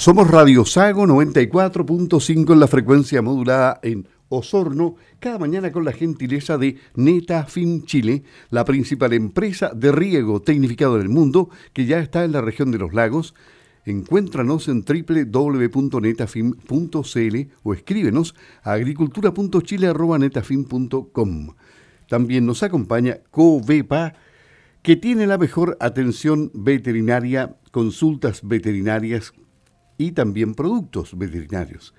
Somos Radio Sago 94.5 en la frecuencia modulada en Osorno, cada mañana con la gentileza de Netafim Chile, la principal empresa de riego tecnificado del mundo que ya está en la región de los lagos. Encuéntranos en www.netafim.cl o escríbenos a agricultura.chile.netafim.com. También nos acompaña Covepa, que tiene la mejor atención veterinaria, consultas veterinarias y también productos veterinarios.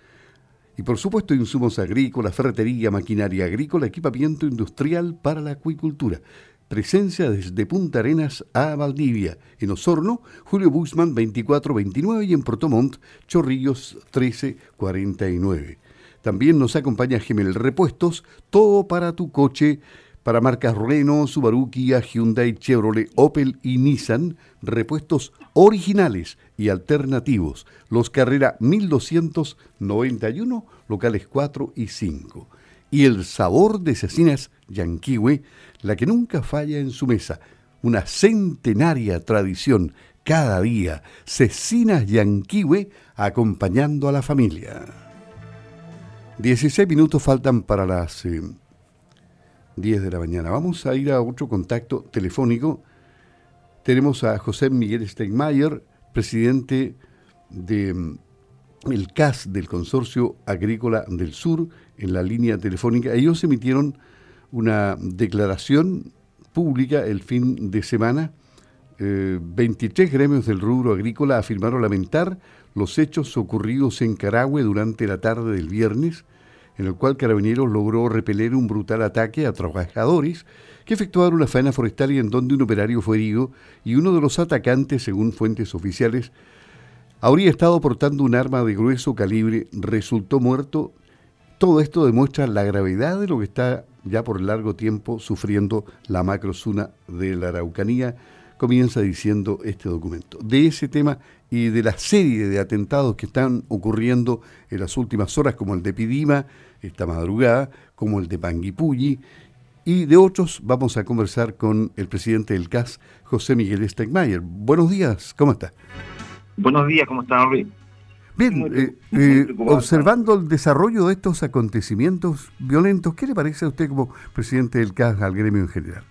Y por supuesto insumos agrícolas, ferretería, maquinaria agrícola, equipamiento industrial para la acuicultura. Presencia desde Punta Arenas a Valdivia. En Osorno, Julio Buxman 2429 y en Protomont, Chorrillos 1349. También nos acompaña Gemel Repuestos, todo para tu coche para marcas Renault, Subaru, Kia, Hyundai, Chevrolet, Opel y Nissan, repuestos originales y alternativos. Los Carrera 1291, locales 4 y 5. Y el sabor de cecinas Yanquiwe, la que nunca falla en su mesa. Una centenaria tradición cada día. Cecinas Yanquiwe acompañando a la familia. 16 minutos faltan para las... Eh, 10 de la mañana. Vamos a ir a otro contacto telefónico. Tenemos a José Miguel Steinmeier, presidente del mm, CAS del Consorcio Agrícola del Sur, en la línea telefónica. Ellos emitieron una declaración pública el fin de semana. 23 eh, gremios del rubro agrícola afirmaron lamentar los hechos ocurridos en Carahue durante la tarde del viernes en el cual Carabineros logró repeler un brutal ataque a trabajadores que efectuaron una faena forestal y en donde un operario fue herido y uno de los atacantes, según fuentes oficiales, habría estado portando un arma de grueso calibre, resultó muerto. Todo esto demuestra la gravedad de lo que está ya por largo tiempo sufriendo la macrozona de la Araucanía, comienza diciendo este documento. De ese tema y de la serie de atentados que están ocurriendo en las últimas horas, como el de Pidima, esta madrugada, como el de Panguipulli, y de otros vamos a conversar con el presidente del CAS, José Miguel Stegmayer. Buenos días, ¿cómo está? Buenos días, ¿cómo está, Luis? Bien, eh, eh, observando el desarrollo de estos acontecimientos violentos, ¿qué le parece a usted como presidente del CAS al gremio en general?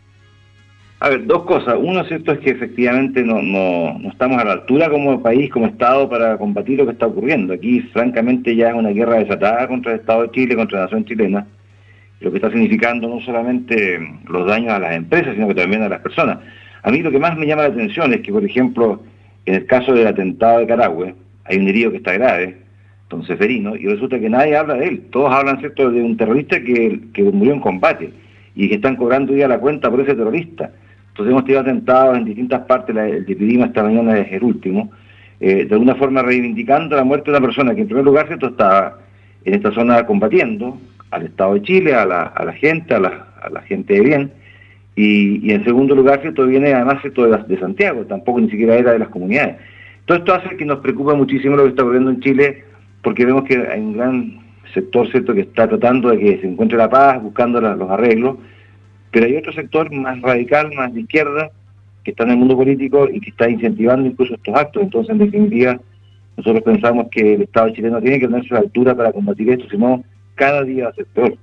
A ver, dos cosas. Uno, cierto, es que efectivamente no, no, no, estamos a la altura como país, como Estado, para combatir lo que está ocurriendo. Aquí, francamente, ya es una guerra desatada contra el Estado de Chile, contra la nación chilena, lo que está significando no solamente los daños a las empresas, sino que también a las personas. A mí lo que más me llama la atención es que, por ejemplo, en el caso del atentado de Carahue, hay un herido que está grave, don Seferino, y resulta que nadie habla de él. Todos hablan, ¿cierto?, de un terrorista que, que murió en combate y que están cobrando ya la cuenta por ese terrorista. Entonces hemos tenido atentados en distintas partes, el de Pidima esta mañana es el último, eh, de alguna forma reivindicando la muerte de una persona que en primer lugar ¿cierto? estaba en esta zona combatiendo al Estado de Chile, a la, a la gente, a la, a la gente de bien, y, en segundo lugar ¿cierto? viene además ¿cierto? De, de Santiago, tampoco ni siquiera era de las comunidades. Todo esto hace que nos preocupa muchísimo lo que está ocurriendo en Chile, porque vemos que hay un gran sector cierto que está tratando de que se encuentre la paz, buscando los arreglos, pero hay otro sector más radical, más de izquierda, que está en el mundo político y que está incentivando incluso estos actos. Entonces, en definitiva, nosotros pensamos que el Estado chileno tiene que ponerse a la altura para combatir esto, si no, cada día peor.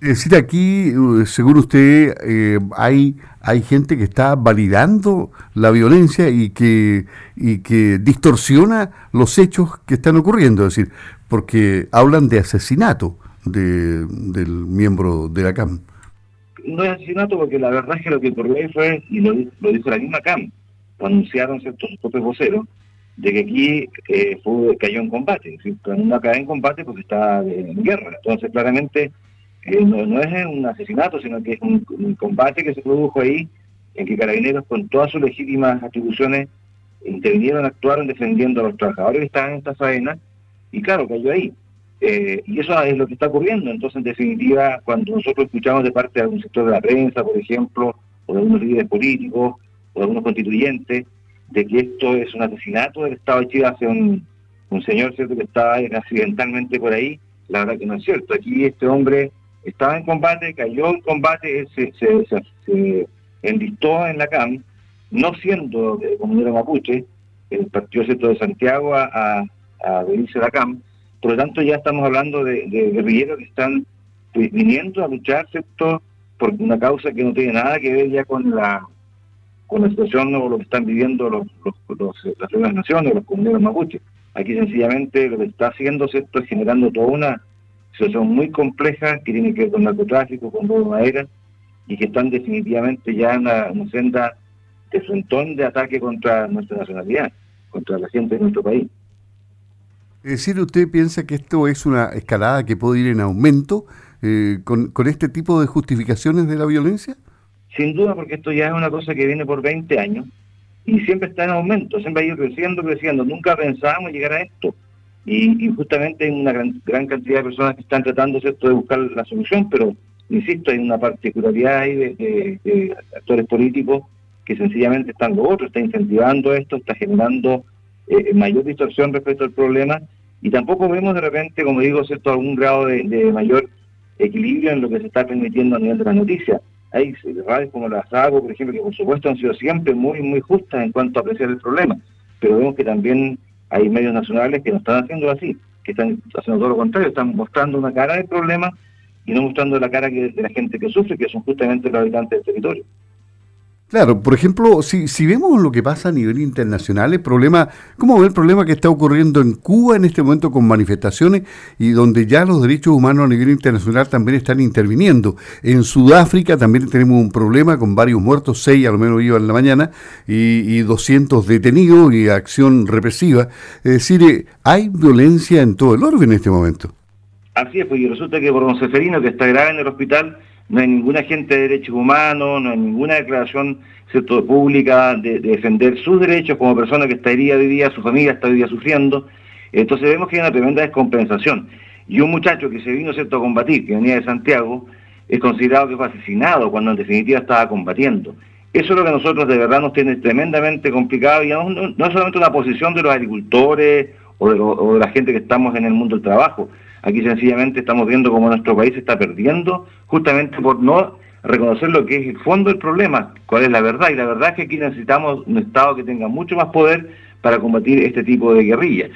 Es decir, aquí, uh, según usted, eh, hay hay gente que está validando la violencia y que y que distorsiona los hechos que están ocurriendo, es decir, porque hablan de asesinato de, del miembro de la CAM. No es asesinato porque la verdad es que lo que ocurrió ahí fue, y lo, dijo la misma CAM, lo anunciaron ciertos propios voceros, de que aquí eh, fue, cayó en combate, decir, no cae en combate porque está en guerra. Entonces, claramente, eh, no, es un asesinato, sino que es un, combate que se produjo ahí, en que Carabineros, con todas sus legítimas atribuciones, intervinieron, actuaron defendiendo a los trabajadores que estaban en esta faena, y claro, cayó ahí. Eh, y eso es lo que está ocurriendo. Entonces, en definitiva, cuando nosotros escuchamos de parte de algún sector de la prensa, por ejemplo, o de algunos líderes políticos, o de algunos constituyentes, de que esto es un asesinato del Estado de Chile hacia un, señor cierto que estaba accidentalmente por ahí, la verdad que no es cierto. Aquí este hombre estaba en combate, cayó en combate, se, se, enlistó en la CAM, no siendo de comunidad mapuche, el partido ¿cierto? de Santiago a, a, a Belice Lacam. Por lo tanto, ya estamos hablando de, guerrilleros que están viniendo a luchar ¿cierto? por una causa que no tiene nada que ver ya con la con la situación o lo que están viviendo los, los, las nuevas naciones, los comuneros mapuches. Aquí sencillamente lo que está haciendo ¿cierto? es generando toda una situación muy compleja que tiene que ver con narcotráfico, con robo de madera, y que están definitivamente ya en una, senda de frontón de ataque contra nuestra nacionalidad, contra la gente de nuestro país. Es decir, ¿usted piensa que esto es una escalada que puede ir en aumento eh, con este tipo de justificaciones de la violencia? Sin duda, porque esto ya es una cosa que viene por 20 años y siempre está en aumento, siempre ha ido creciendo, creciendo. Nunca pensábamos llegar a esto. Y, justamente hay una gran, cantidad de personas que están tratando ¿cierto? de buscar la solución, pero insisto, hay una particularidad ahí de, actores políticos que sencillamente están lo otro, está incentivando esto, está generando eh, mayor distorsión respecto al problema y tampoco vemos de repente, como digo, cierto algún grado de, de mayor equilibrio en lo que se está permitiendo a nivel de la noticia. Hay radios como la SAGO, por ejemplo, que por supuesto han sido siempre muy, muy justas en cuanto a apreciar el problema, pero vemos que también hay medios nacionales que no están haciendo así, que están haciendo todo lo contrario, están mostrando una cara del problema y no mostrando la cara de la gente que sufre, que son justamente los habitantes del territorio. Claro, por ejemplo, si, si vemos lo que pasa a nivel internacional, el problema, ¿cómo ve el problema que está ocurriendo en Cuba en este momento con manifestaciones y donde ya los derechos humanos a nivel internacional también están interviniendo? En Sudáfrica también tenemos un problema con varios muertos, seis a lo menos iba en la mañana, y, y 200 detenidos y acción represiva. Es decir, eh, hay violencia en todo el orbe en este momento. Así es, pues y resulta que por don Seferino, que está grave en el hospital, no hay ninguna agente de derechos humanos, no hay ninguna declaración ¿cierto? pública de, defender sus derechos como persona que estaría hoy día, su familia está hoy día sufriendo. Entonces vemos que hay una tremenda descompensación. Y un muchacho que se vino ¿cierto? a combatir, que venía de Santiago, es considerado que fue asesinado cuando en definitiva estaba combatiendo. Eso es lo que a nosotros de verdad nos tiene tremendamente complicado y no, no es solamente una posición de los agricultores o de, o de la gente que estamos en el mundo del trabajo, Aquí sencillamente estamos viendo cómo nuestro país está perdiendo justamente por no reconocer lo que es el fondo del problema, cuál es la verdad. Y la verdad es que aquí necesitamos un Estado que tenga mucho más poder para combatir este tipo de guerrilla.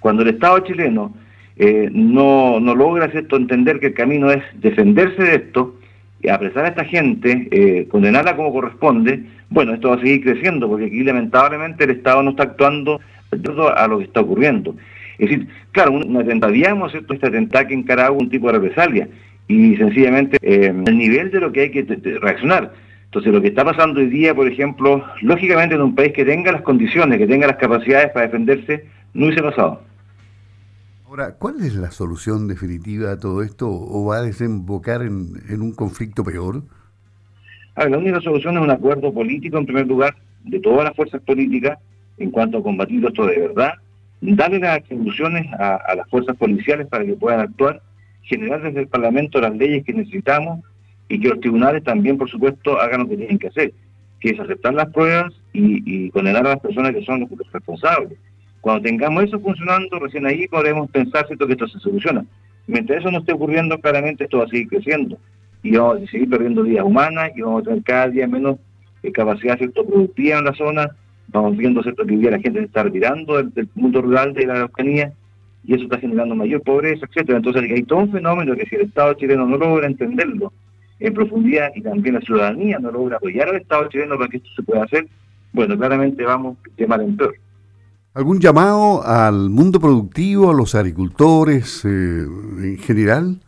Cuando el Estado chileno eh, no, no logra esto, entender que el camino es defenderse de esto, y apresar a esta gente, eh, condenarla como corresponde, bueno, esto va a seguir creciendo, porque aquí lamentablemente el Estado no está actuando de acuerdo a lo que está ocurriendo. Es decir, claro, un, atentadíamos ¿cierto? este atentado que encaraba un tipo de represalia y sencillamente eh, el nivel de lo que hay que reaccionar. Entonces, lo que está pasando hoy día, por ejemplo, lógicamente en un país que tenga las condiciones, que tenga las capacidades para defenderse, no hubiese pasado. Ahora, ¿cuál es la solución definitiva a todo esto o va a desembocar en, en un conflicto peor? A ver, la única solución es un acuerdo político, en primer lugar, de todas las fuerzas políticas en cuanto a combatir esto de verdad darle las atribuciones a, las fuerzas policiales para que puedan actuar, generar desde el Parlamento las leyes que necesitamos y que los tribunales también, por supuesto, hagan lo que tienen que hacer, que es aceptar las pruebas y, condenar a las personas que son los, responsables. Cuando tengamos eso funcionando, recién ahí podremos pensar ¿cierto? que esto se soluciona. Mientras eso no esté ocurriendo, claramente esto va a seguir creciendo y vamos a seguir perdiendo vidas humanas y vamos a tener cada día menos eh, capacidad ¿cierto? productiva en la zona Vamos viendo ¿cierto? que hoy día la gente se está retirando del, mundo rural de la Araucanía y eso está generando mayor pobreza, etcétera. Entonces hay todo un fenómeno que si el Estado chileno no logra entenderlo en profundidad y también la ciudadanía no logra apoyar al Estado chileno para que esto se pueda hacer, bueno, claramente vamos de mal en peor. ¿Algún llamado al mundo productivo, a los agricultores eh, en general?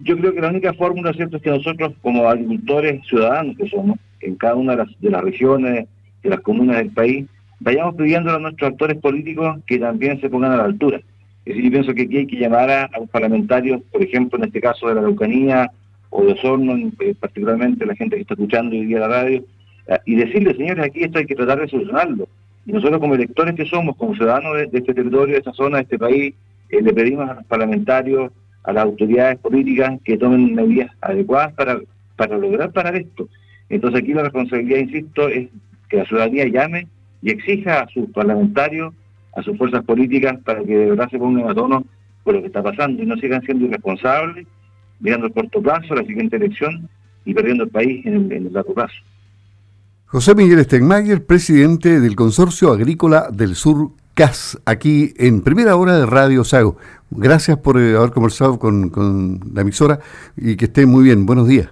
Yo creo que la única fórmula, ¿cierto?, es que nosotros como agricultores ciudadanos que somos, en cada una de las, de las regiones de las comunas del país, vayamos pidiendo a nuestros actores políticos que también se pongan a la altura. Es decir, yo pienso que aquí hay que llamar a, los parlamentarios, por ejemplo, en este caso de la Araucanía o de Osorno, eh, particularmente la gente que está escuchando hoy día la radio, eh, y decirle, señores, aquí esto hay que tratar de solucionarlo. Y nosotros como electores que somos, como ciudadanos de, este territorio, de esta zona, de este país, eh, le pedimos a los parlamentarios, a las autoridades políticas que tomen medidas adecuadas para, para lograr parar esto. Entonces aquí la responsabilidad, insisto, es que la ciudadanía llame y exija a sus parlamentarios, a sus fuerzas políticas, para que de verdad se pongan a tono por lo que está pasando y no sigan siendo irresponsables, mirando el corto plazo, la siguiente elección y perdiendo el país en el, largo plazo. José Miguel Stegmayer, presidente del Consorcio Agrícola del Sur CAS, aquí en primera hora de Radio Sago. Gracias por eh, haber conversado con, la emisora y que esté muy bien. Buenos días.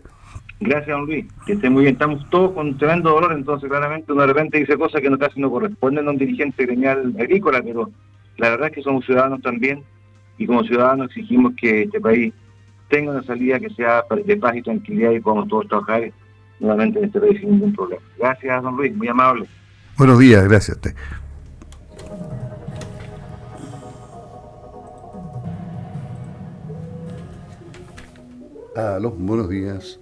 Gracias, don Luis. Que esté muy bien. Estamos todos con tremendo dolor, entonces claramente uno de repente dice cosas que no casi no corresponden a un dirigente gremial agrícola, pero la verdad es que somos ciudadanos también y como ciudadanos exigimos que este país tenga una salida que sea de paz y tranquilidad y podamos todos trabajar nuevamente en este país sin ningún problema. Gracias, don Luis, muy amable. Buenos días, gracias a usted. Aló, buenos días.